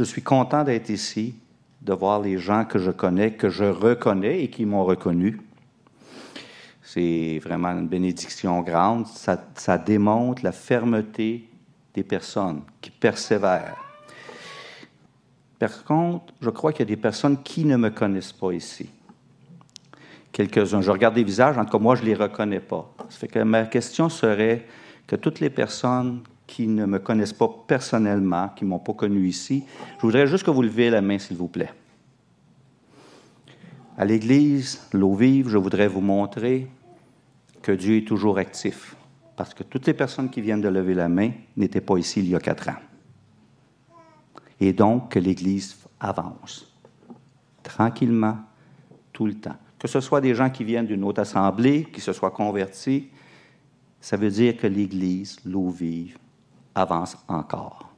Je suis content d'être ici, de voir les gens que je connais, que je reconnais et qui m'ont reconnu. C'est vraiment une bénédiction grande. Ça, démontre la fermeté des personnes qui persévèrent. Par contre, je crois qu'il y a des personnes qui ne me connaissent pas ici. Quelques-uns. Je regarde des visages, en tout cas, moi, je ne les reconnais pas. Ça fait que ma question serait que toutes les personnes qui ne me connaissent pas personnellement, qui ne m'ont pas connu ici, je voudrais juste que vous leviez la main, s'il vous plaît. À l'Église, l'eau vive, je voudrais vous montrer que Dieu est toujours actif. Parce que toutes les personnes qui viennent de lever la main n'étaient pas ici il y a quatre ans. Et donc que l'Église avance tranquillement, tout le temps. Que ce soit des gens qui viennent d'une autre assemblée, qui se soient convertis, ça veut dire que l'Église, l'eau vive, avance encore.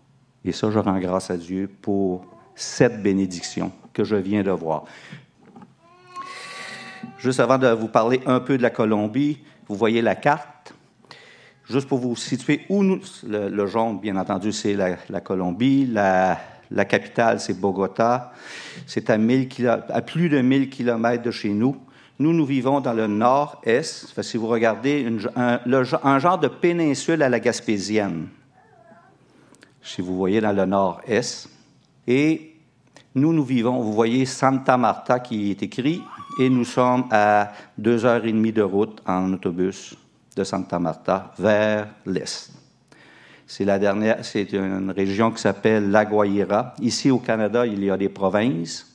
Et ça, je rends grâce à Dieu pour cette bénédiction que je viens de voir. Juste avant de vous parler un peu de la Colombie, vous voyez la carte. Juste pour vous situer où nous, le, jaune, bien entendu, c'est la, Colombie. La, capitale, c'est Bogota. C'est à, à, plus de 1000 kilomètres de chez nous. Nous, nous vivons dans le nord-est. Si vous regardez, un, un, genre de péninsule à la Gaspésienne si vous voyez dans le nord-est. Et nous, nous vivons, vous voyez Santa Marta qui est écrit, et nous sommes à deux heures et demie de route en autobus de Santa Marta vers l'est. C'est la dernière, c'est une région qui s'appelle La Guaira. Ici au Canada, il y a des provinces.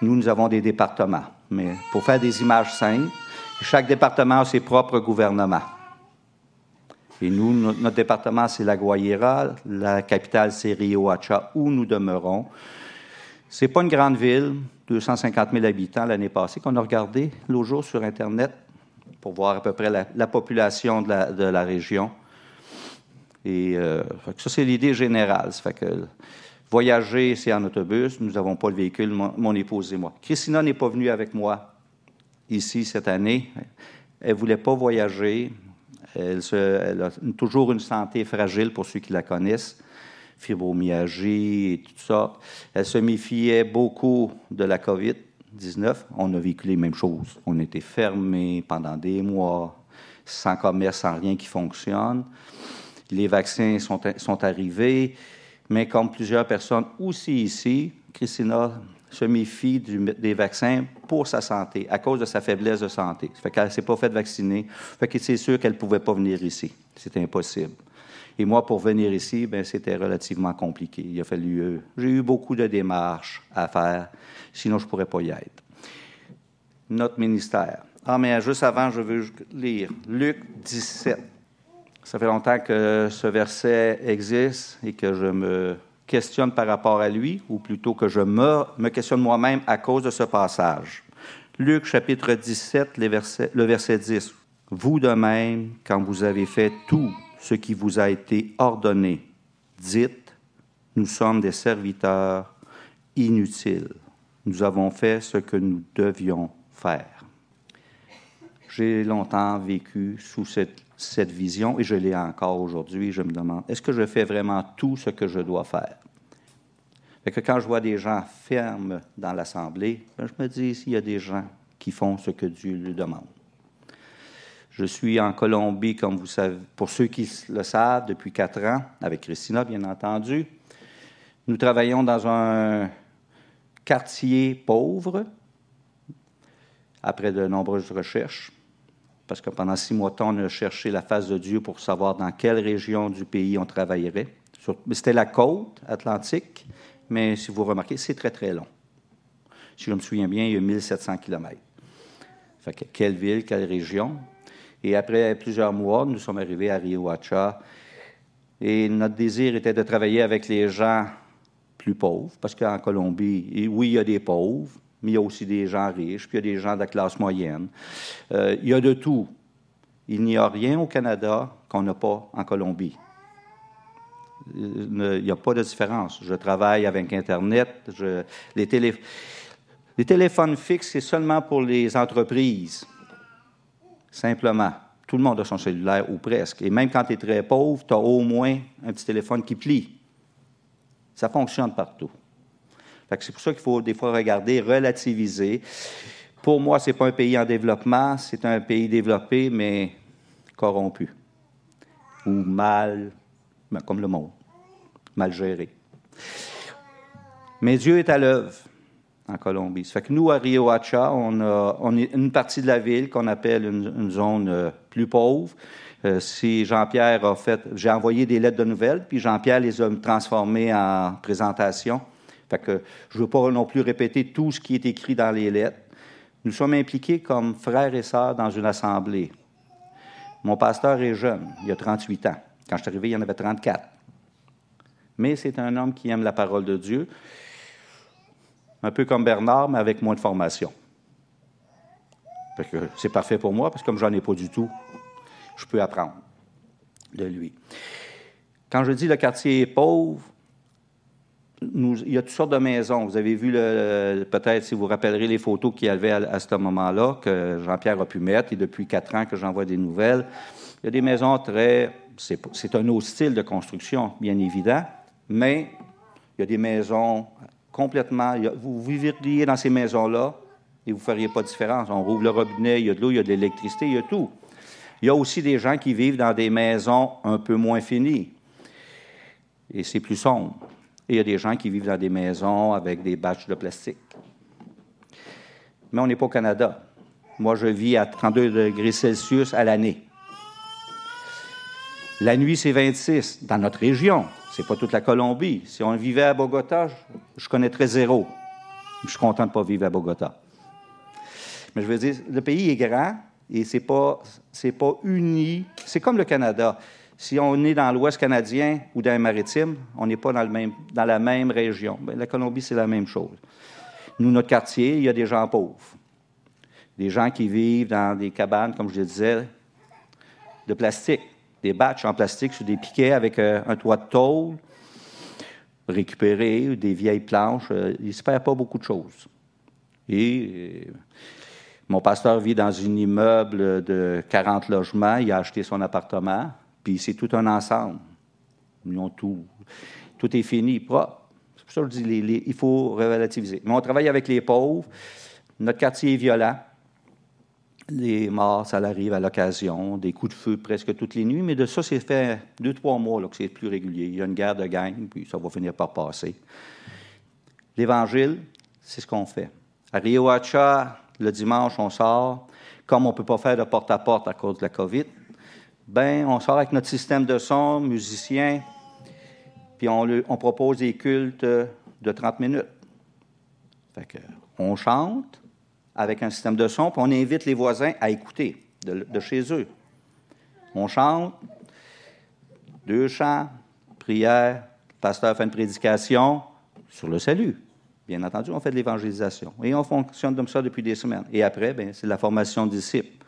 Nous, nous avons des départements. Mais pour faire des images simples, chaque département a ses propres gouvernements. Et nous, notre département, c'est la Guayera. La capitale, c'est Rio Hacha, où nous demeurons. C'est pas une grande ville, 250 000 habitants l'année passée, qu'on a regardé l'autre jour sur Internet pour voir à peu près la, population de la, région. Et euh, ça, c'est l'idée générale. Ça fait que voyager, c'est en autobus. Nous n'avons pas le véhicule, mon, mon, épouse et moi. Christina n'est pas venue avec moi ici cette année. Elle ne voulait pas voyager. Elle, a toujours une santé fragile pour ceux qui la connaissent, fibromyalgie et tout ça. Elle se méfiait beaucoup de la COVID-19. On a vécu les mêmes choses. On était fermés pendant des mois, sans commerce, sans rien qui fonctionne. Les vaccins sont, sont arrivés, mais comme plusieurs personnes aussi ici, Christina se méfie des vaccins pour sa santé, à cause de sa faiblesse de santé. Ça fait qu'elle ne s'est pas fait vacciner. fait que c'est sûr qu'elle ne pouvait pas venir ici. C'était impossible. Et moi, pour venir ici, ben, c'était relativement compliqué. Il a fallu. Euh, j'ai eu beaucoup de démarches à faire, sinon je ne pourrais pas y être. Notre ministère. Ah, mais juste avant, je veux lire Luc 17. Ça fait longtemps que ce verset existe et que je me questionne par rapport à lui, ou plutôt que je me, me questionne moi-même à cause de ce passage. Luc chapitre 17, le verset 10. Vous de même, quand vous avez fait tout ce qui vous a été ordonné, dites, nous sommes des serviteurs inutiles. Nous avons fait ce que nous devions faire. J'ai longtemps vécu sous cette vision et je l'ai encore aujourd'hui. Je me demande, est-ce que je fais vraiment tout ce que je dois faire? Que quand je vois des gens fermes dans l'Assemblée, ben, je me dis, s'il y a des gens qui font ce que Dieu lui demande. Je suis en Colombie, comme vous savez, pour ceux qui le savent, depuis quatre ans, avec Christina, bien entendu. Nous travaillons dans un quartier pauvre, après de nombreuses recherches parce que pendant six mois on a cherché la face de Dieu pour savoir dans quelle région du pays on travaillerait. C'était la côte atlantique, mais si vous remarquez, c'est très, très long. Si je me souviens bien, il y a 1700 kilomètres. Fait que quelle ville, quelle région? Et après plusieurs mois, nous sommes arrivés à Rio Hacha. Et notre désir était de travailler avec les gens plus pauvres, parce qu'en Colombie, oui, il y a des pauvres, mais il y a aussi des gens riches, puis il y a des gens de la classe moyenne. Euh, il y a de tout. Il n'y a rien au Canada qu'on n'a pas en Colombie. Il n'y a pas de différence. Je travaille avec Internet. les, les téléphones fixes, c'est seulement pour les entreprises. Simplement. Tout le monde a son cellulaire, ou presque. Et même quand tu es très pauvre, tu as au moins un petit téléphone qui plie. Ça fonctionne partout. C'est pour ça qu'il faut des fois regarder, relativiser. Pour moi, ce n'est pas un pays en développement, c'est un pays développé, mais corrompu. Ou mal, ben, comme le monde, mal géré. Mais Dieu est à l'œuvre en Colombie. Ça que nous, à Rio Hacha, on a, est une partie de la ville qu'on appelle une, zone euh, plus pauvre. Euh, si Jean-Pierre a fait, j'ai envoyé des lettres de nouvelles, puis Jean-Pierre les a transformées en présentation. Fait que je ne veux pas non plus répéter tout ce qui est écrit dans les lettres. Nous sommes impliqués comme frères et sœurs dans une assemblée. Mon pasteur est jeune, il a 38 ans. Quand je suis arrivé, il y en avait 34. Mais c'est un homme qui aime la parole de Dieu un peu comme Bernard, mais avec moins de formation. C'est parfait pour moi, parce que comme j'en ai pas du tout, je peux apprendre de lui. Quand je dis le quartier est pauvre, il y a toutes sortes de maisons. Vous avez vu, peut-être, si vous rappellerez les photos qu'il y avait à, ce moment-là, que Jean-Pierre a pu mettre, et depuis quatre ans que j'envoie des nouvelles. Il y a des maisons très... C'est un autre style de construction, bien évident, mais il y a des maisons complètement. Vous vivriez dans ces maisons-là et vous ne feriez pas de différence. On rouvre le robinet, il y a de l'eau, il y a de l'électricité, il y a tout. Il y a aussi des gens qui vivent dans des maisons un peu moins finies. Et c'est plus sombre. Et il y a des gens qui vivent dans des maisons avec des bâches de plastique. Mais on n'est pas au Canada. Moi, je vis à 32 degrés Celsius à l'année. La nuit, c'est 26 dans notre région. C'est pas toute la Colombie. Si on vivait à Bogota, je, connaîtrais zéro. Je suis content de ne pas vivre à Bogota. Mais je veux dire, le pays est grand et c'est pas, c'est pas uni. C'est comme le Canada. Si on est dans l'Ouest canadien ou dans les maritimes, on n'est pas dans, la même région. Bien, la Colombie, c'est la même chose. Nous, notre quartier, il y a des gens pauvres. Des gens qui vivent dans des cabanes, comme je le disais, de plastique des batchs en plastique sur des piquets avec euh, un toit de tôle, récupéré, des vieilles planches. Euh, il ne se perd pas beaucoup de choses. Et euh, mon pasteur vit dans un immeuble de 40 logements. Il a acheté son appartement, puis c'est tout un ensemble. Ils tout. Tout est fini, propre. C'est pour ça que je dis il faut relativiser. Mais on travaille avec les pauvres. Notre quartier est violent. Les morts, ça arrive à l'occasion, des coups de feu presque toutes les nuits, mais de ça, c'est fait deux, trois mois que c'est plus régulier. Il y a une guerre de gang, puis ça va finir par passer. L'Évangile, c'est ce qu'on fait. À Rio Hacha, le dimanche, on sort. Comme on ne peut pas faire de porte-à-porte -à, cause de la COVID, ben, on sort avec notre système de son, musicien, puis on, propose des cultes de 30 minutes. Fait que, on chante, avec un système de son, puis on invite les voisins à écouter de, chez eux. On chante, deux chants, prière, le pasteur fait une prédication sur le salut. Bien entendu, on fait de l'évangélisation. Et on fonctionne comme ça depuis des semaines. Et après, ben, c'est la formation de disciples.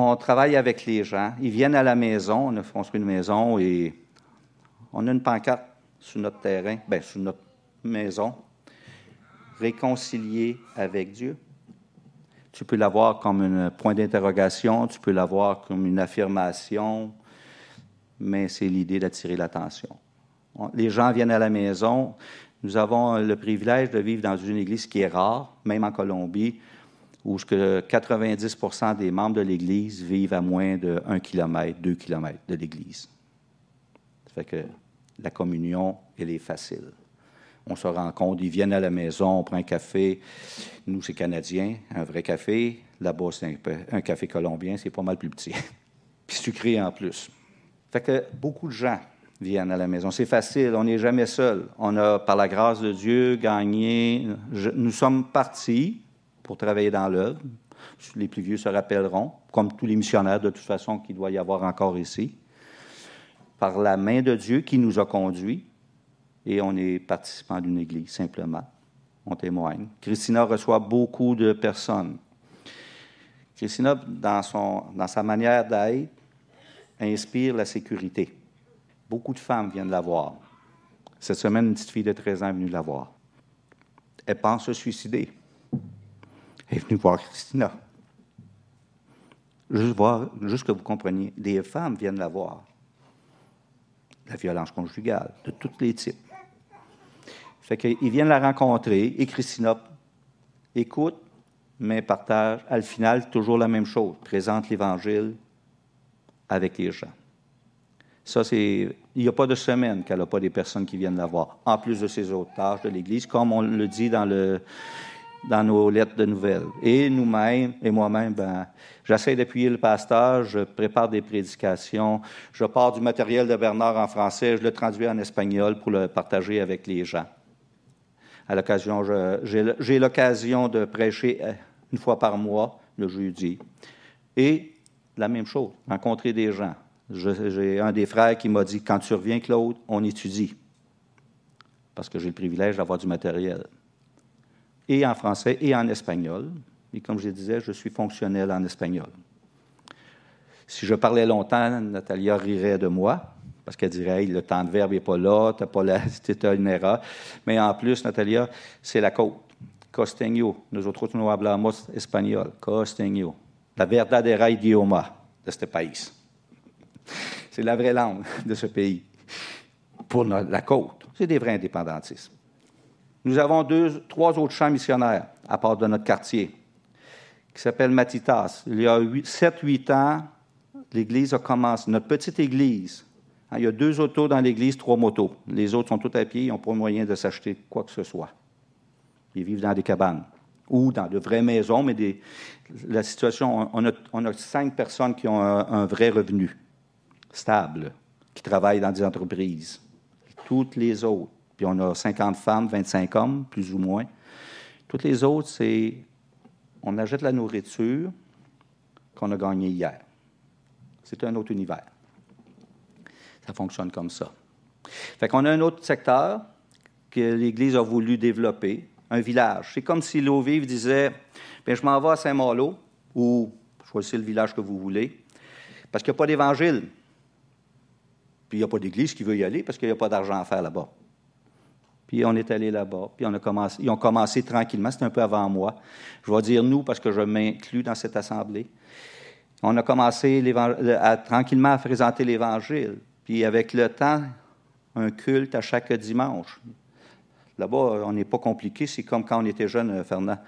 On travaille avec les gens. Ils viennent à la maison. On a construit une maison et on a une pancarte sur notre terrain, bien, sur notre maison. Réconcilier avec Dieu. Tu peux l'avoir comme un point d'interrogation, tu peux l'avoir comme une affirmation, mais c'est l'idée d'attirer l'attention. Les gens viennent à la maison. Nous avons le privilège de vivre dans une église qui est rare, même en Colombie, où 90% des membres de l'église vivent à moins de 1 km, 2 km de l'église. Ça fait que la communion, elle est facile on se rencontre, ils viennent à la maison, on prend un café. Nous, c'est canadien, un vrai café. Là-bas, c'est un, café colombien, c'est pas mal plus petit. Puis sucré en plus. Fait que beaucoup de gens viennent à la maison. C'est facile, on n'est jamais seul. On a, par la grâce de Dieu, gagné. nous sommes partis pour travailler dans l'œuvre. Les plus vieux se rappelleront, comme tous les missionnaires de toute façon qu'il doit y avoir encore ici. Par la main de Dieu qui nous a conduits, et on est participant d'une église, simplement. On témoigne. Christina reçoit beaucoup de personnes. Christina, dans, son, dans sa manière d'être, inspire la sécurité. Beaucoup de femmes viennent la voir. Cette semaine, une petite fille de 13 ans est venue la voir. Elle pense se suicider. Est venue voir Christina. Juste, voir, juste que vous compreniez, des femmes viennent la voir. La violence conjugale, de tous les types Fait qu'ils viennent la rencontrer et Christina écoute, mais partage, à le final, toujours la même chose, présente l'Évangile avec les gens. Ça, c'est. Il n'y a pas de semaine qu'elle n'a pas des personnes qui viennent la voir, en plus de ses autres tâches de l'Église, comme on le dit dans, le, dans nos lettres de nouvelles. Et nous-mêmes, et moi-même, ben, j'essaie d'appuyer le pasteur, je prépare des prédications, je pars du matériel de Bernard en français, je le traduis en espagnol pour le partager avec les gens. À l'occasion, j'ai l'occasion de prêcher euh, une fois par mois, le jeudi. Et la même chose, rencontrer des gens. J'ai un des frères qui m'a dit Quand tu reviens, Claude, on étudie. Parce que j'ai le privilège d'avoir du matériel. Et en français et en espagnol. Et comme je disais, je suis fonctionnel en espagnol. Si je parlais longtemps, Natalia rirait de moi, parce qu'elle dirait le temps de verbe n'est pas là, tu pas là, c'était une erreur. Mais en plus, Natalia, c'est la côte. Costeño. Nosotros no hablamos espagnol. Costeño. La verdadera idioma de ce pays. C'est la vraie langue de ce pays. Pour la côte, c'est des vrais indépendantistes. Nous avons deux, trois autres champs missionnaires à part de notre quartier, qui s'appelle Matitas. Il y a 7-8 ans, l'Église a commencé, notre petite Église. Hein, il y a deux autos dans l'Église, trois motos. Les autres sont tous à pied, ils n'ont pas moyen de s'acheter quoi que ce soit. Ils vivent dans des cabanes ou dans de vraies maisons, mais la situation, on a, cinq personnes qui ont un, vrai revenu stable, qui travaillent dans des entreprises. Toutes les autres, puis on a 50 femmes, 25 hommes, plus ou moins. Toutes les autres, c'est on achète la nourriture qu'on a gagnée hier. C'est un autre univers. Ça fonctionne comme ça. Fait qu'on a un autre secteur que l'Église a voulu développer, un village. C'est comme si l'eau vive disait Bien, je m'en vais à Saint-Malo, ou choisissez le village que vous voulez, parce qu'il n'y a pas d'évangile. Puis il n'y a pas d'église qui veut y aller parce qu'il n'y a pas d'argent à faire là-bas. Puis on est allé là-bas, puis on a commencé, ils ont commencé tranquillement, c'était un peu avant moi. Je vais dire nous parce que je m'inclus dans cette assemblée. On a commencé à, tranquillement à présenter l'Évangile. Puis avec le temps, un culte à chaque dimanche. Là-bas, on n'est pas compliqué. C'est comme quand on était jeune, euh, Fernand.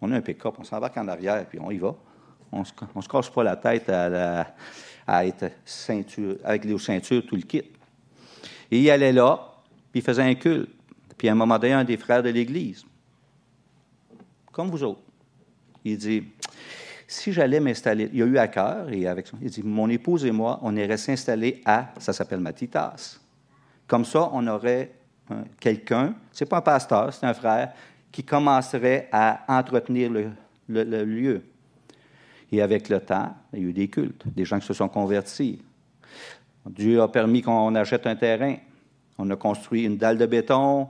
On a un pick-up, on s'embarque en arrière, puis on y va. On ne se, casse pas la tête à, être ceinture, avec les ceintures, tout le kit. Et il allait là, puis il faisait un culte. Puis à un moment donné, un des frères de l'Église, comme vous autres, il dit si j'allais m'installer, il a eu à cœur, et avec il dit Mon épouse et moi, on irait s'installer à, ça s'appelle Matitas. Comme ça, on aurait quelqu'un, ce n'est pas un pasteur, c'est un frère, qui commencerait à entretenir le, lieu. Et avec le temps, il y a eu des cultes, des gens qui se sont convertis. Dieu a permis qu'on achète un terrain. On a construit une dalle de béton,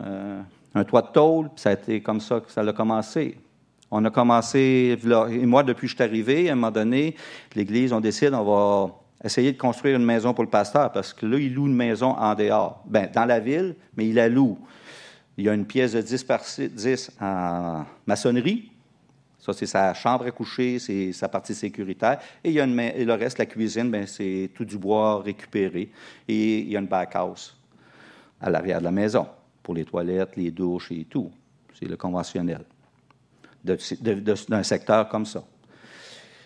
euh, un toit de tôle, puis ça a été comme ça que ça a commencé. On a commencé, et moi, depuis que je suis arrivé, à un moment donné, l'Église, on décide, on va essayer de construire une maison pour le pasteur, parce que là, il loue une maison en dehors. Bien, dans la ville, mais il la loue. Il y a une pièce de 10 par 10 en maçonnerie. Ça, c'est sa chambre à coucher, c'est sa partie sécuritaire. Et, il y a le reste, la cuisine, bien, c'est tout du bois récupéré. Et il y a une back-house à l'arrière de la maison pour les toilettes, les douches et tout. C'est le conventionnel d'un secteur comme ça.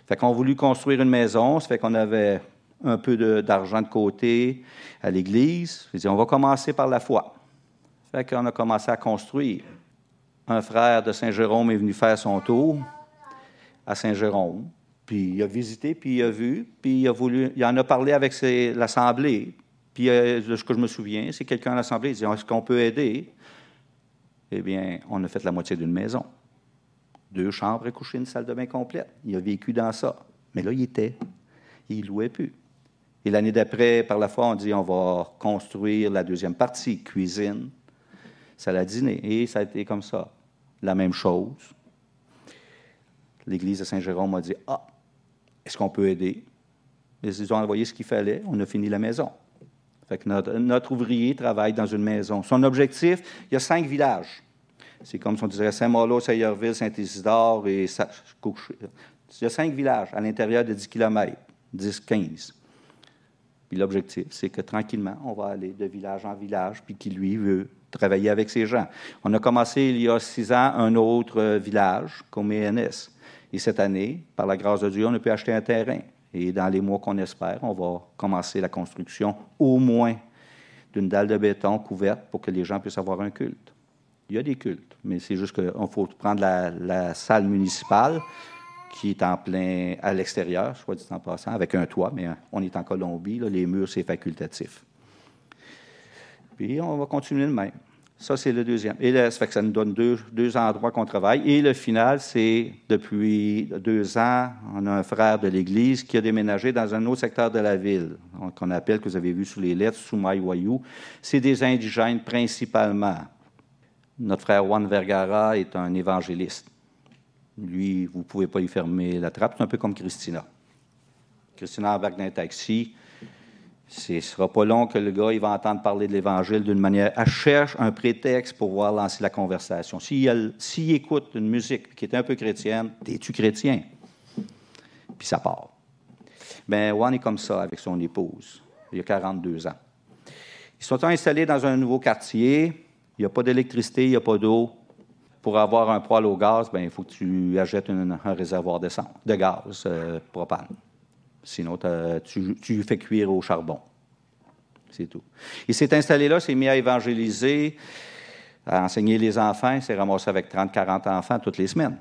Fait qu'on a voulu construire une maison, ça fait qu'on avait un peu d'argent de, côté à l'Église. on va commencer par la foi. Fait qu'on a commencé à construire. Un frère de Saint-Jérôme est venu faire son tour à Saint-Jérôme. Puis il a visité, puis il a vu, puis il a voulu, il en a parlé avec l'Assemblée. Puis euh, ce que je me souviens, c'est quelqu'un à l'Assemblée dit Est-ce qu'on peut aider? Eh bien, on a fait la moitié d'une maison. Deux chambres et coucher, une salle de bain complète. Il a vécu dans ça. Mais là, il était. Il louait plus. Et l'année d'après, par la foi, on dit on va construire la deuxième partie, cuisine, salle à dîner. Et ça a été comme ça. La même chose. L'église de Saint-Jérôme m'a dit Ah, est-ce qu'on peut aider? Ils ont envoyé ce qu'il fallait. On a fini la maison. Fait que notre, ouvrier travaille dans une maison. Son objectif, il y a cinq villages. C'est comme si on disait Saint-Malo, Saint-Yerville, Saint-Isidore et Il y a cinq villages à l'intérieur de 10 km, 10, 15. Puis l'objectif, c'est que tranquillement, on va aller de village en village, puis qui, lui, veut travailler avec ces gens. On a commencé il y a six ans un autre euh, village, comme. Et cette année, par la grâce de Dieu, on a pu acheter un terrain. Et dans les mois qu'on espère, on va commencer la construction au moins d'une dalle de béton couverte pour que les gens puissent avoir un culte. Il y a des cultes, mais c'est juste qu'il faut prendre la, salle municipale qui est en plein à l'extérieur, soit dit en passant, avec un toit, mais on est en Colombie, les murs, c'est facultatif. Puis on va continuer de même. Ça, c'est le deuxième. Et là, ça fait que ça nous donne deux, deux endroits qu'on travaille. Et le final, c'est depuis deux ans, on a un frère de l'Église qui a déménagé dans un autre secteur de la ville, qu'on appelle, que vous avez vu sous les lettres, Soumaïwayou. C'est des indigènes principalement. Notre frère Juan Vergara est un évangéliste. Lui, vous ne pouvez pas lui fermer la trappe. C'est un peu comme Christina. Christina embarque dans un taxi. Ce ne sera pas long que le gars il va entendre parler de l'Évangile d'une manière. Elle cherche un prétexte pour pouvoir lancer la conversation. S'il écoute une musique qui est un peu chrétienne, es-tu chrétien? Puis ça part. Bien, Juan est comme ça avec son épouse. Il a 42 ans. Ils sont installés dans un nouveau quartier. Il n'y a pas d'électricité, il n'y a pas d'eau. Pour avoir un poêle au gaz, bien, il faut que tu achètes un, réservoir de, de gaz euh, propane. Sinon, tu, fais cuire au charbon. C'est tout. Il s'est installé là, s'est mis à évangéliser, à enseigner les enfants. Il s'est ramassé avec 30-40 enfants toutes les semaines.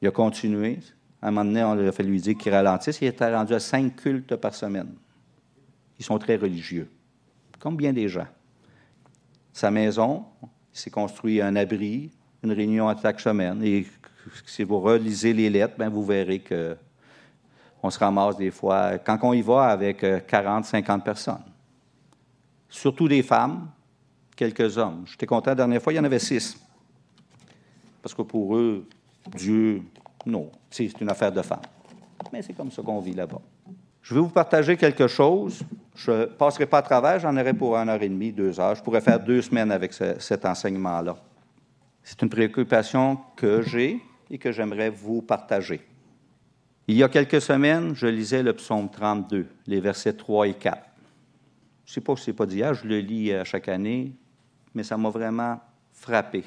Il a continué. À un moment donné, on a fait lui dire qu'il ralentisse. Il était rendu à cinq cultes par semaine. Ils sont très religieux, comme bien des gens. Sa maison, il s'est construit un abri, une réunion à chaque semaine. Et si vous relisez les lettres, ben vous verrez que on se ramasse des fois, quand on y va avec 40, euh, 50 personnes. Surtout des femmes, quelques hommes. J'étais content la dernière fois, il y en avait six. Parce que pour eux, Dieu, non, c'est une affaire de femmes. Mais c'est comme ça qu'on vit là-bas. Je vais vous partager quelque chose. Je ne passerai pas à travers, j'en aurai pour une heure et demie, deux heures. Je pourrais faire deux semaines avec cet enseignement-là. C'est une préoccupation que j'ai et que j'aimerais vous partager. Il y a quelques semaines, je lisais le psaume 32, les versets 3 et 4. Je ne sais pas si ce n'est pas d'hier, je le lis à chaque année, mais ça m'a vraiment frappé.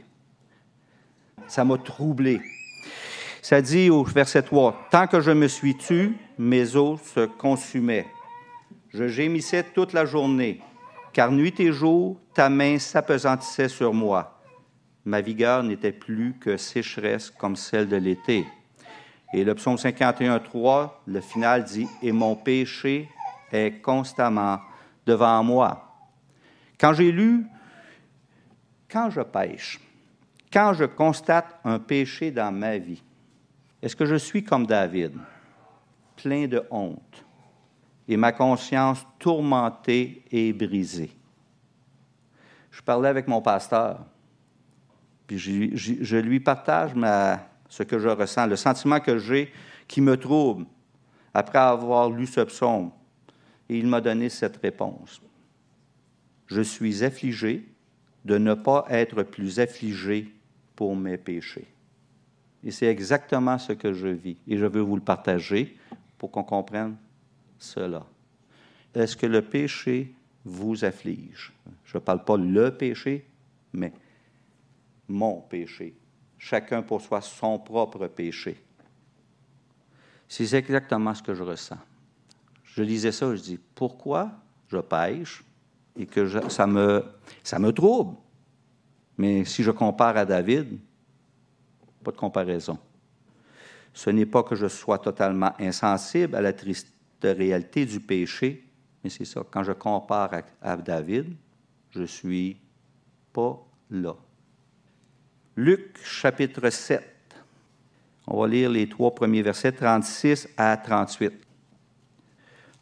Ça m'a troublé. Ça dit au verset 3, Tant que je me suis tu, mes os se consumaient. Je gémissais toute la journée, car nuit et jour, ta main s'apesantissait sur moi. Ma vigueur n'était plus que sécheresse comme celle de l'été. Et le psaume 51, 3, le final dit Et mon péché est constamment devant moi. Quand j'ai lu, quand je pêche, quand je constate un péché dans ma vie, est-ce que je suis comme David, plein de honte, et ma conscience tourmentée et brisée? Je parlais avec mon pasteur, puis je, je lui partage ma, ce que je ressens, le sentiment que j'ai qui me trouble après avoir lu ce psaume. Et il m'a donné cette réponse. Je suis affligé de ne pas être plus affligé pour mes péchés. Et c'est exactement ce que je vis. Et je veux vous le partager pour qu'on comprenne cela. Est-ce que le péché vous afflige? Je ne parle pas le péché, mais mon péché chacun pour soi son propre péché. C'est exactement ce que je ressens. Je lisais ça, je dis, pourquoi je pêche et que ça, me, trouble? Mais si je compare à David, pas de comparaison. Ce n'est pas que je sois totalement insensible à la triste réalité du péché, mais c'est ça. Quand je compare à David, je suis pas là. Luc chapitre 7. On va lire les trois premiers versets, 36 à 38.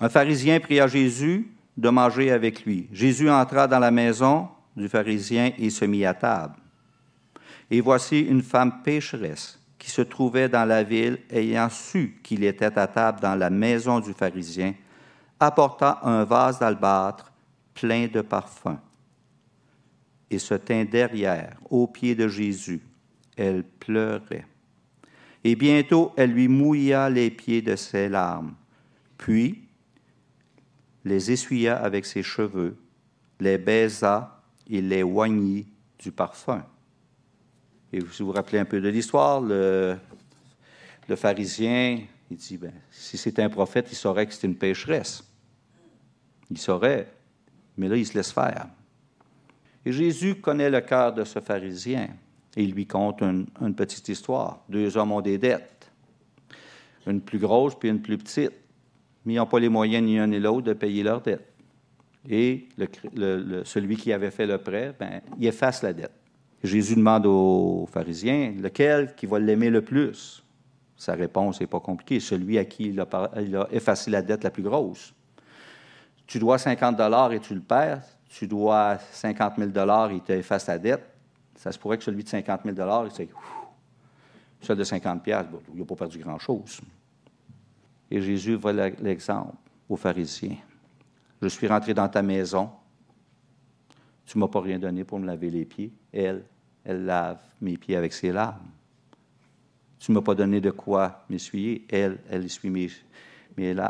Un pharisien pria Jésus de manger avec lui. Jésus entra dans la maison du pharisien et se mit à table. Et voici une femme pécheresse qui se trouvait dans la ville, ayant su qu'il était à table dans la maison du pharisien, apporta un vase d'albâtre plein de parfums et se tint derrière, aux pieds de Jésus. Elle pleurait. Et bientôt, elle lui mouilla les pieds de ses larmes. Puis, les essuya avec ses cheveux, les baisa et les oignit du parfum. Et si vous vous rappelez un peu de l'histoire, le, le pharisien, il dit, ben, si c'était un prophète, il saurait que c'était une pécheresse. Il saurait, mais là, il se laisse faire. Et Jésus connaît le cœur de ce pharisien et il lui conte une, petite histoire. Deux hommes ont des dettes, une plus grosse puis une plus petite, mais ils n'ont pas les moyens ni un ni l'autre de payer leurs dettes. Et celui qui avait fait le prêt, ben, il efface la dette. Jésus demande aux pharisiens, lequel qui va l'aimer le plus? Sa réponse n'est pas compliquée. Celui à qui il a, il a, effacé la dette la plus grosse. Tu dois 50 dollars et tu le perds. Tu dois 50 000 dollars et il t'efface la dette. Ça se pourrait que celui de 50 000 dollars, c'est celui de 50 pièces, il n'a pas perdu grand-chose. Et Jésus voit l'exemple aux pharisiens. Je suis rentré dans ta maison. Tu ne m'as pas rien donné pour me laver les pieds. Elle, elle lave mes pieds avec ses larmes. Tu ne m'as pas donné de quoi m'essuyer. Elle, elle essuie mes,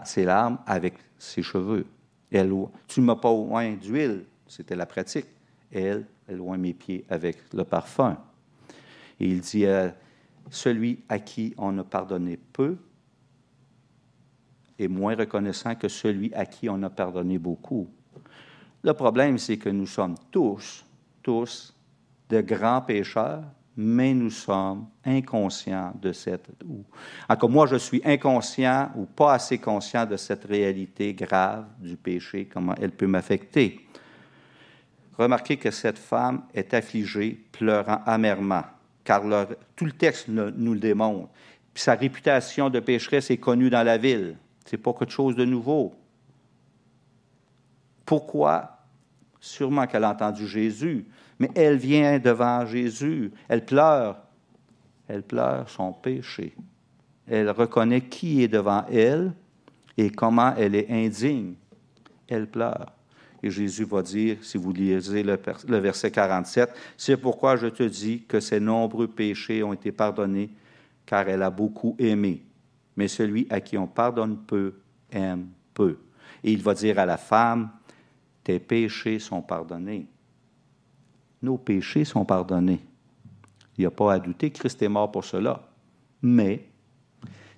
ses larmes avec ses cheveux. Elle, tu ne m'as pas oint d'huile. C'était la pratique. Elle, elle oint mes pieds avec le parfum. Et il dit celui à qui on a pardonné peu est moins reconnaissant que celui à qui on a pardonné beaucoup. Le problème, c'est que nous sommes tous, tous, de grands pécheurs mais nous sommes inconscients de cette... Encore moi, je suis inconscient ou pas assez conscient de cette réalité grave du péché, comment elle peut m'affecter. Remarquez que cette femme est affligée, pleurant amèrement, car tout le texte nous le démontre. Sa réputation de pécheresse est connue dans la ville. C'est pas quelque chose de nouveau. Pourquoi? Sûrement qu'elle a entendu Jésus, mais elle vient devant Jésus, elle pleure, elle pleure son péché. Elle reconnaît qui est devant elle et comment elle est indigne. Elle pleure. Et Jésus va dire, si vous lisez le, verset 47, c'est pourquoi je te dis que ses nombreux péchés ont été pardonnés, car elle a beaucoup aimé. Mais celui à qui on pardonne peu aime peu. Et il va dire à la femme, tes péchés sont pardonnés nos péchés sont pardonnés. Il n'y a pas à douter, Christ est mort pour cela. Mais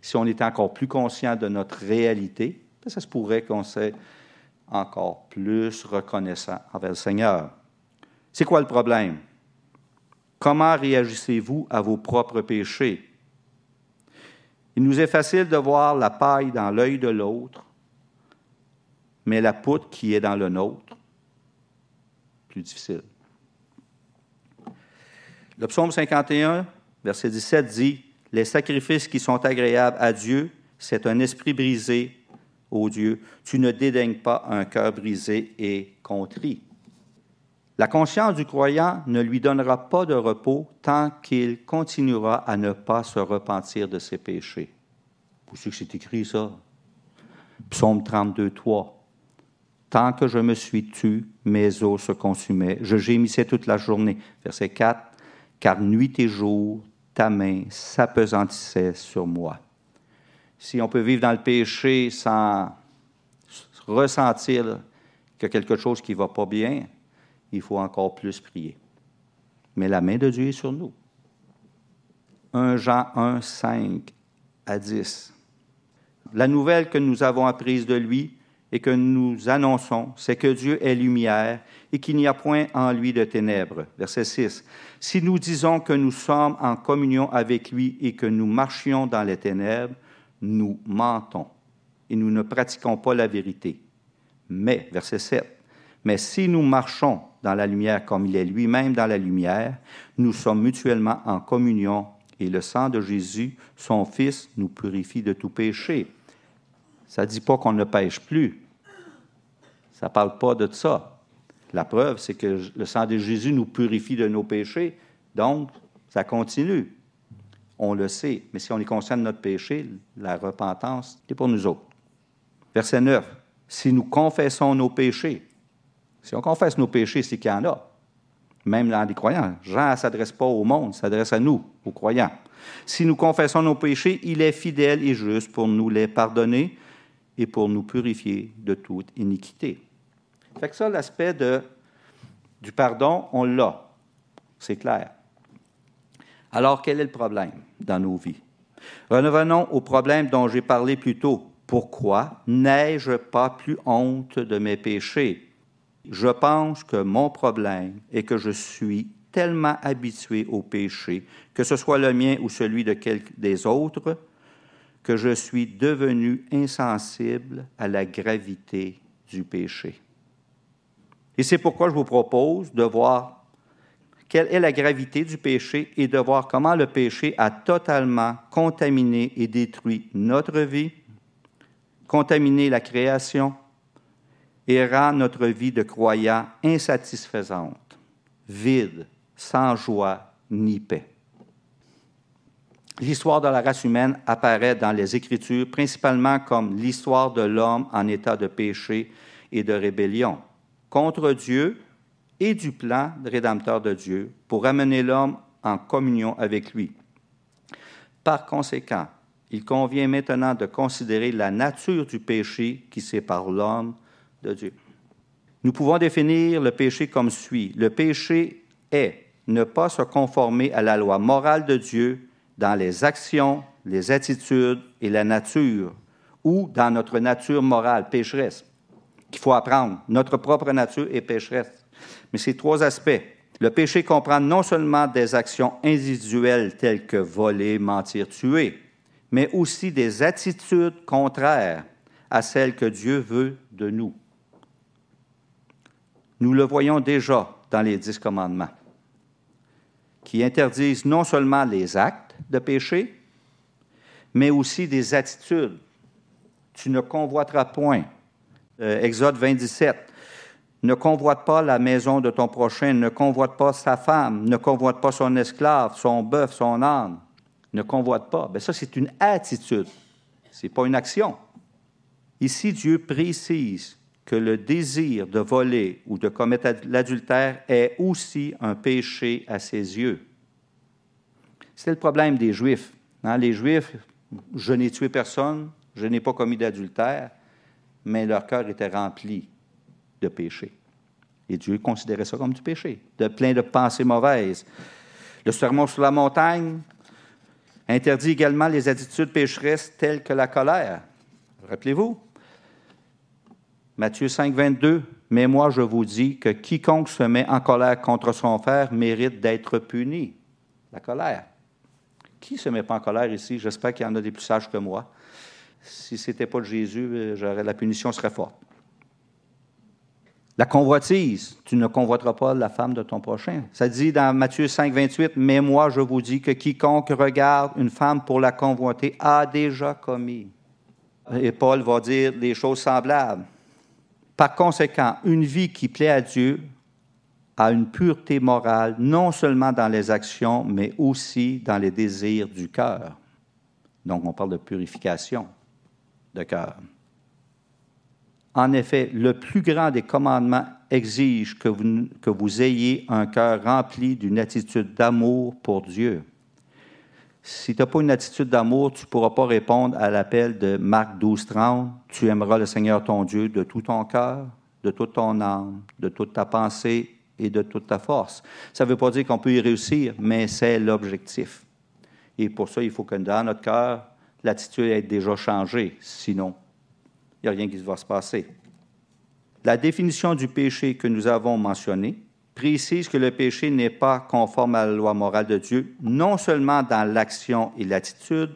si on est encore plus conscient de notre réalité, ben, ça se pourrait qu'on soit encore plus reconnaissant envers le Seigneur. C'est quoi le problème? Comment réagissez-vous à vos propres péchés? Il nous est facile de voir la paille dans l'œil de l'autre, mais la poutre qui est dans le nôtre, plus difficile. Le psaume 51, verset 17 dit, Les sacrifices qui sont agréables à Dieu, c'est un esprit brisé, ô Dieu. Tu ne dédaignes pas un cœur brisé et contrit. La conscience du croyant ne lui donnera pas de repos tant qu'il continuera à ne pas se repentir de ses péchés. Vous savez que c'est écrit ça? Psaume 32, 3. Tant que je me suis tu, mes os se consumaient. Je gémissais toute la journée. Verset 4 car nuit et jour, ta main s'apesantissait sur moi. Si on peut vivre dans le péché sans ressentir que quelque chose qui ne va pas bien, il faut encore plus prier. Mais la main de Dieu est sur nous. 1 Jean 1, 5 à 10. La nouvelle que nous avons apprise de lui et que nous annonçons, c'est que Dieu est lumière et qu'il n'y a point en lui de ténèbres. Verset 6. Si nous disons que nous sommes en communion avec lui et que nous marchions dans les ténèbres, nous mentons et nous ne pratiquons pas la vérité. Mais, verset 7, mais si nous marchons dans la lumière comme il est lui-même dans la lumière, nous sommes mutuellement en communion et le sang de Jésus, son Fils, nous purifie de tout péché. Ça ne dit pas qu'on ne pêche plus. Ça ne parle pas de ça. La preuve, c'est que le sang de Jésus nous purifie de nos péchés, donc ça continue. On le sait, mais si on est conscient de notre péché, la repentance, c'est pour nous autres. Verset 9. Si nous confessons nos péchés, si on confesse nos péchés, c'est qu'il y en a, même dans les croyants. Jean ne s'adresse pas au monde, s'adresse à nous, aux croyants. Si nous confessons nos péchés, il est fidèle et juste pour nous les pardonner et pour nous purifier de toute iniquité. Fait que ça, l'aspect du pardon, on l'a. C'est clair. Alors, quel est le problème dans nos vies? Revenons au problème dont j'ai parlé plus tôt. Pourquoi n'ai-je pas plus honte de mes péchés? Je pense que mon problème est que je suis tellement habitué au péché, que ce soit le mien ou celui de quelques des autres, que je suis devenu insensible à la gravité du péché. Et c'est pourquoi je vous propose de voir quelle est la gravité du péché et de voir comment le péché a totalement contaminé et détruit notre vie, contaminé la création et rend notre vie de croyant insatisfaisante, vide, sans joie ni paix. L'histoire de la race humaine apparaît dans les Écritures principalement comme l'histoire de l'homme en état de péché et de rébellion contre Dieu et du plan rédempteur de Dieu pour amener l'homme en communion avec lui. Par conséquent, il convient maintenant de considérer la nature du péché qui sépare l'homme de Dieu. Nous pouvons définir le péché comme suit. Le péché est ne pas se conformer à la loi morale de Dieu dans les actions, les attitudes et la nature, ou dans notre nature morale pécheresse, qu'il faut apprendre. Notre propre nature est pécheresse. Mais ces trois aspects. Le péché comprend non seulement des actions individuelles telles que voler, mentir, tuer, mais aussi des attitudes contraires à celles que Dieu veut de nous. Nous le voyons déjà dans les dix commandements, qui interdisent non seulement les actes, de péché, mais aussi des attitudes. Tu ne convoiteras point. Euh, Exode 27. Ne convoite pas la maison de ton prochain, ne convoite pas sa femme, ne convoite pas son esclave, son bœuf, son âne. Ne convoite pas. Bien, ça, c'est une attitude. Ce n'est pas une action. Ici, Dieu précise que le désir de voler ou de commettre l'adultère est aussi un péché à ses yeux. C'était le problème des Juifs. Hein. Les Juifs, je n'ai tué personne, je n'ai pas commis d'adultère, mais leur cœur était rempli de péché. Et Dieu considérait ça comme du péché, de plein de pensées mauvaises. Le sermon sur la montagne interdit également les attitudes pécheresses telles que la colère. Rappelez-vous, Matthieu 5, 22, Mais moi je vous dis que quiconque se met en colère contre son frère mérite d'être puni. La colère. Qui ne se met pas en colère ici? J'espère qu'il y en a des plus sages que moi. Si ce n'était pas de Jésus, euh, la punition serait forte. La convoitise, tu ne convoiteras pas la femme de ton prochain. Ça dit dans Matthieu 5, 28, Mais moi, je vous dis que quiconque regarde une femme pour la convoiter a déjà commis. Et Paul va dire des choses semblables. Par conséquent, une vie qui plaît à Dieu à une pureté morale, non seulement dans les actions, mais aussi dans les désirs du cœur. Donc, on parle de purification de cœur. En effet, le plus grand des commandements exige que vous, ayez un cœur rempli d'une attitude d'amour pour Dieu. Si tu n'as pas une attitude d'amour, tu ne pourras pas répondre à l'appel de Marc 12, 30. Tu aimeras le Seigneur ton Dieu de tout ton cœur, de toute ton âme, de toute ta pensée et de toute ta force. Ça ne veut pas dire qu'on peut y réussir, mais c'est l'objectif. Et pour ça, il faut que dans notre cœur, l'attitude ait déjà changé. Sinon, il n'y a rien qui va se passer. La définition du péché que nous avons mentionnée précise que le péché n'est pas conforme à la loi morale de Dieu, non seulement dans l'action et l'attitude,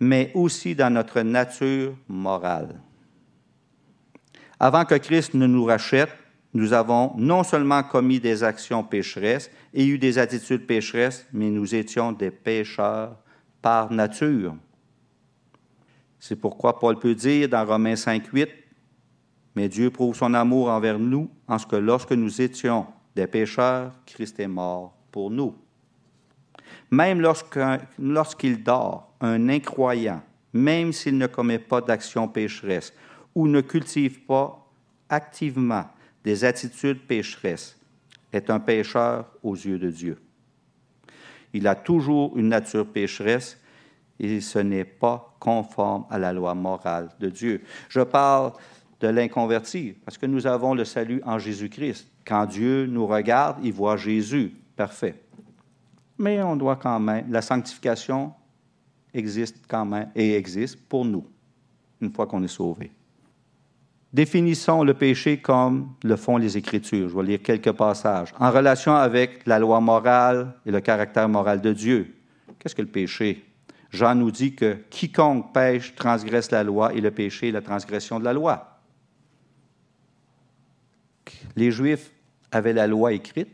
mais aussi dans notre nature morale. Avant que Christ ne nous rachète, nous avons non seulement commis des actions pécheresses et eu des attitudes pécheresses, mais nous étions des pécheurs par nature. C'est pourquoi Paul peut dire dans Romains 5, 8, Mais Dieu prouve son amour envers nous en ce que lorsque nous étions des pécheurs, Christ est mort pour nous. Même lorsqu'il dort, un incroyant, même s'il ne commet pas d'action pécheresse ou ne cultive pas activement des attitudes pécheresses, est un pécheur aux yeux de Dieu. Il a toujours une nature pécheresse et ce n'est pas conforme à la loi morale de Dieu. Je parle de l'inconverti parce que nous avons le salut en Jésus-Christ. Quand Dieu nous regarde, il voit Jésus. Parfait. Mais on doit quand même, la sanctification existe quand même et existe pour nous, une fois qu'on est sauvé. Définissons le péché comme le font les Écritures. Je vais lire quelques passages. En relation avec la loi morale et le caractère moral de Dieu. Qu'est-ce que le péché? Jean nous dit que quiconque pêche transgresse la loi et le péché est la transgression de la loi. Les Juifs avaient la loi écrite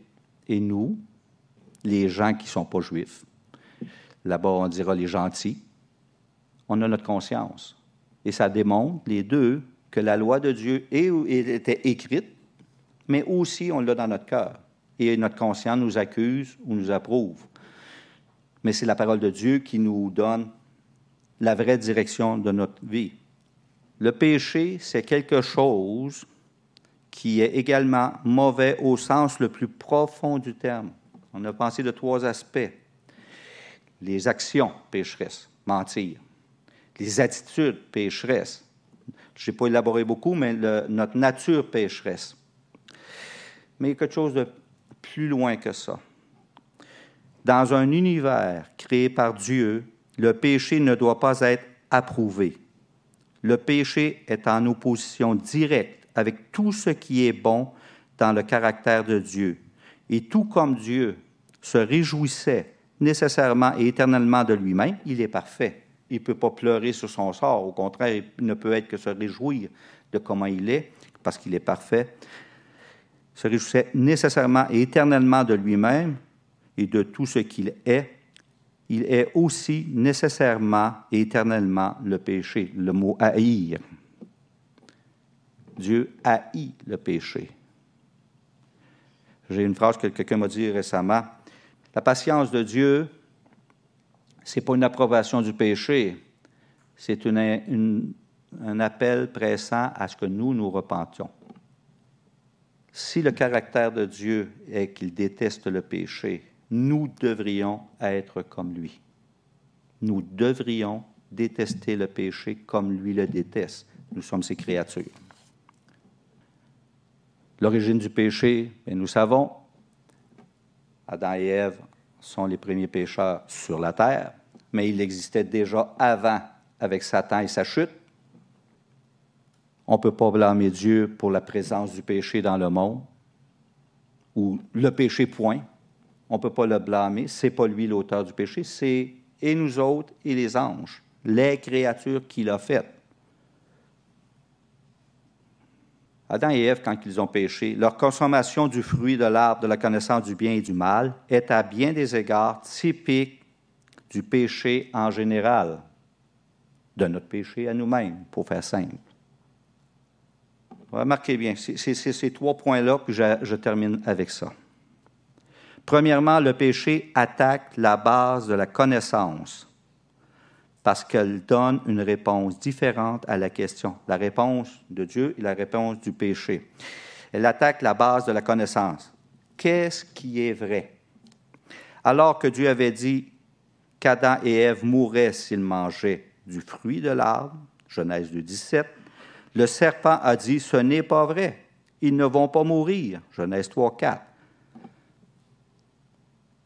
et nous, les gens qui ne sont pas juifs, là-bas on dira les gentils, on a notre conscience. Et ça démontre, les deux, que la loi de Dieu était écrite, mais aussi on l'a dans notre cœur. Et notre conscience nous accuse ou nous approuve mais c'est la parole de Dieu qui nous donne la vraie direction de notre vie. Le péché, c'est quelque chose qui est également mauvais au sens le plus profond du terme. On a pensé de trois aspects. Les actions pécheresses, mentir. Les attitudes pécheresses. Je n'ai pas élaboré beaucoup, mais notre nature pécheresse. Mais il y a quelque chose de plus loin que ça. Dans un univers créé par Dieu, le péché ne doit pas être approuvé. Le péché est en opposition directe avec tout ce qui est bon dans le caractère de Dieu. Et tout comme Dieu se réjouissait nécessairement et éternellement de lui-même, il est parfait. Il ne peut pas pleurer sur son sort. Au contraire, il ne peut être que se réjouir de comment il est, parce qu'il est parfait. Se réjouissait nécessairement et éternellement de lui-même et de tout ce qu'il est, il est aussi nécessairement et éternellement le péché, le mot haïr. Dieu haït le péché. J'ai une phrase que quelqu'un m'a dit récemment. La patience de Dieu, ce n'est pas une approbation du péché, c'est un appel pressant à ce que nous nous repentions. Si le caractère de Dieu est qu'il déteste le péché, nous devrions être comme lui. Nous devrions détester le péché comme lui le déteste. Nous sommes ses créatures. L'origine du péché, nous savons, Adam et Ève sont les premiers pécheurs sur la terre, mais il existait déjà avant avec Satan et sa chute. On ne peut pas blâmer Dieu pour la présence du péché dans le monde, ou le péché point on ne peut pas le blâmer. Ce n'est pas lui l'auteur du péché, c'est et nous autres et les anges, les créatures qu'il a faites. Adam et Ève, quand ils ont péché, leur consommation du fruit de l'arbre de la connaissance du bien et du mal est à bien des égards typique du péché en général, de notre péché à nous-mêmes, pour faire simple. Remarquez bien, c'est ces trois points-là, puis je termine avec ça. Premièrement, le péché attaque la base de la connaissance parce qu'elle donne une réponse différente à la question, la réponse de Dieu et la réponse du péché. Elle attaque la base de la connaissance. Qu'est-ce qui est vrai? Alors que Dieu avait dit qu'Adam et Ève mourraient s'ils mangeaient du fruit de l'arbre, Genèse 2, 17, le serpent a dit, ce n'est pas vrai, ils ne vont pas mourir, Genèse 3, 4.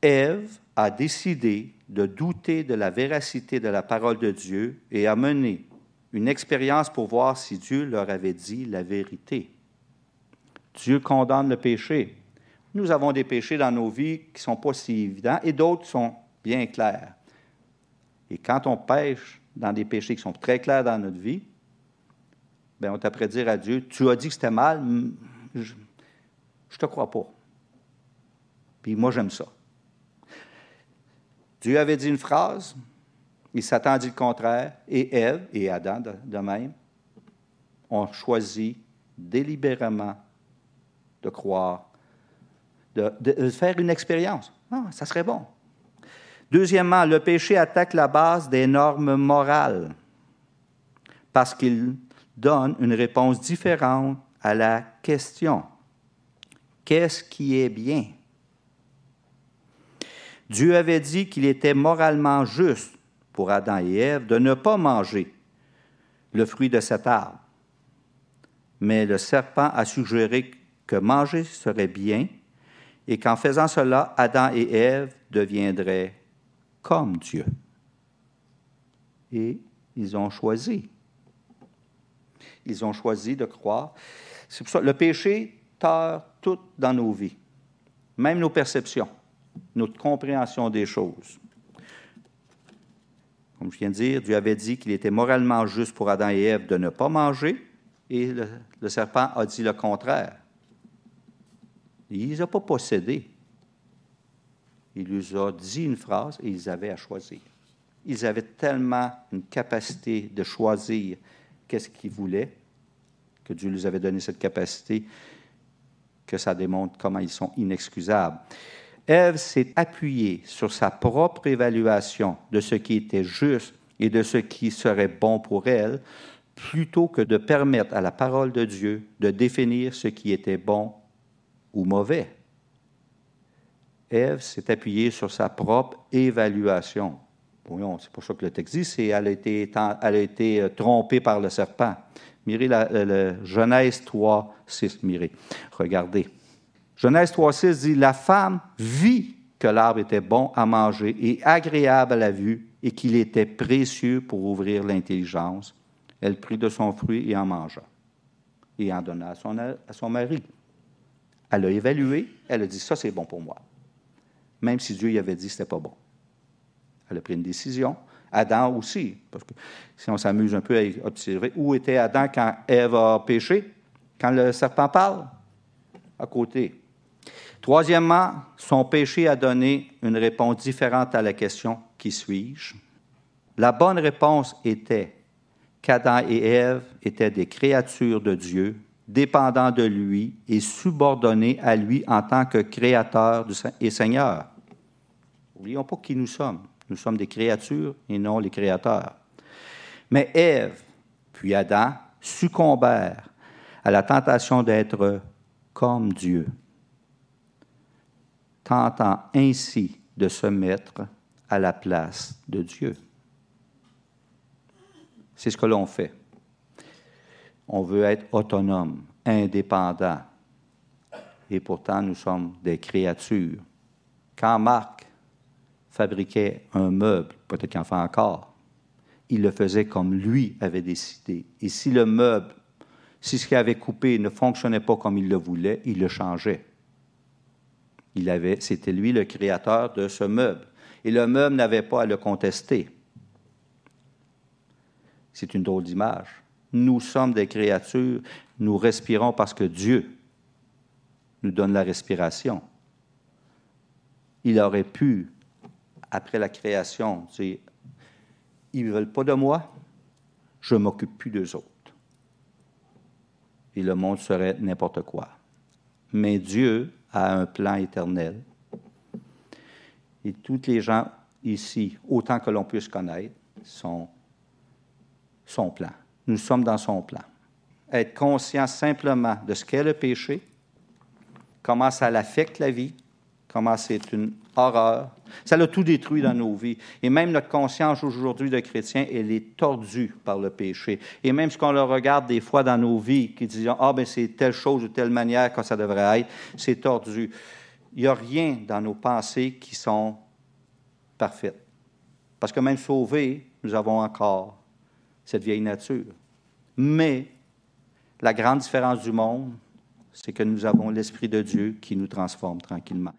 Ève a décidé de douter de la véracité de la parole de Dieu et a mené une expérience pour voir si Dieu leur avait dit la vérité. Dieu condamne le péché. Nous avons des péchés dans nos vies qui ne sont pas si évidents et d'autres sont bien clairs. Et quand on pêche dans des péchés qui sont très clairs dans notre vie, bien, on t'a dire à Dieu, tu as dit que c'était mal, je ne te crois pas. Puis moi, j'aime ça. Dieu avait dit une phrase, il Satan dit le contraire, et Ève et Adam de, même ont choisi délibérément de croire, de, faire une expérience. Ah, ça serait bon. Deuxièmement, le péché attaque la base des normes morales parce qu'il donne une réponse différente à la question. Qu'est-ce qui est bien? Dieu avait dit qu'il était moralement juste pour Adam et Ève de ne pas manger le fruit de cet arbre. Mais le serpent a suggéré que manger serait bien et qu'en faisant cela, Adam et Ève deviendraient comme Dieu. Et ils ont choisi. Ils ont choisi de croire. C'est pour ça le péché tord tout dans nos vies, même nos perceptions, notre compréhension des choses. Comme je viens de dire, Dieu avait dit qu'il était moralement juste pour Adam et Ève de ne pas manger, et le, serpent a dit le contraire. Il ne les a pas possédés. Il leur a dit une phrase et ils avaient à choisir. Ils avaient tellement une capacité de choisir qu'est-ce qu'ils voulaient, que Dieu leur avait donné cette capacité, que ça démontre comment ils sont inexcusables. Ève s'est appuyée sur sa propre évaluation de ce qui était juste et de ce qui serait bon pour elle, plutôt que de permettre à la parole de Dieu de définir ce qui était bon ou mauvais. Ève s'est appuyée sur sa propre évaluation. Voyons, c'est pour ça que le texte dit, c'est elle a été, elle a été euh, trompée par le serpent. Mirez la, Genèse 3, 6, mirez. Regardez. Genèse 3, 6 dit, la femme vit que l'arbre était bon à manger et agréable à la vue et qu'il était précieux pour ouvrir l'intelligence. Elle prit de son fruit et en mangea et en donna à son, mari. Elle a évalué, elle a dit, ça c'est bon pour moi. Même si Dieu y avait dit n'était pas bon. Elle a pris une décision. Adam aussi, parce que si on s'amuse un peu à observer, où était Adam quand Ève a péché, quand le serpent parle? À côté. Troisièmement, son péché a donné une réponse différente à la question Qui suis-je? La bonne réponse était qu'Adam et Ève étaient des créatures de Dieu dépendant de lui et subordonné à lui en tant que créateur et Seigneur. N'oublions pas qui nous sommes. Nous sommes des créatures et non les créateurs. Mais Ève, puis Adam, succombèrent à la tentation d'être comme Dieu, tentant ainsi de se mettre à la place de Dieu. C'est ce que l'on fait on veut être autonome, indépendant. Et pourtant, nous sommes des créatures. Quand Marc fabriquait un meuble, peut-être qu'il en fait encore, il le faisait comme lui avait décidé. Et si le meuble, si ce qu'il avait coupé ne fonctionnait pas comme il le voulait, il le changeait. Il avait, c'était lui le créateur de ce meuble. Et le meuble n'avait pas à le contester. C'est une drôle d'image. Nous sommes des créatures, nous respirons parce que Dieu nous donne la respiration. Il aurait pu, après la création, dire, ils ne veulent pas de moi, je m'occupe plus d'eux autres. Et le monde serait n'importe quoi. Mais Dieu a un plan éternel. Et tous les gens ici, autant que l'on puisse connaître, sont son plan. Nous sommes dans son plan. Être conscient simplement de ce qu'est le péché, comment ça l'affecte la vie, comment c'est une horreur. Ça l'a tout détruit dans nos vies. Et même notre conscience aujourd'hui de chrétien, elle est tordue par le péché. Et même ce qu'on le regarde des fois dans nos vies, qui disent Ah, ben c'est telle chose ou telle manière que ça devrait être, c'est tordu. Il n'y a rien dans nos pensées qui sont parfaites. Parce que même sauvés, nous avons encore cette vieille nature. Mais la grande différence du monde, c'est que nous avons l'Esprit de Dieu qui nous transforme tranquillement.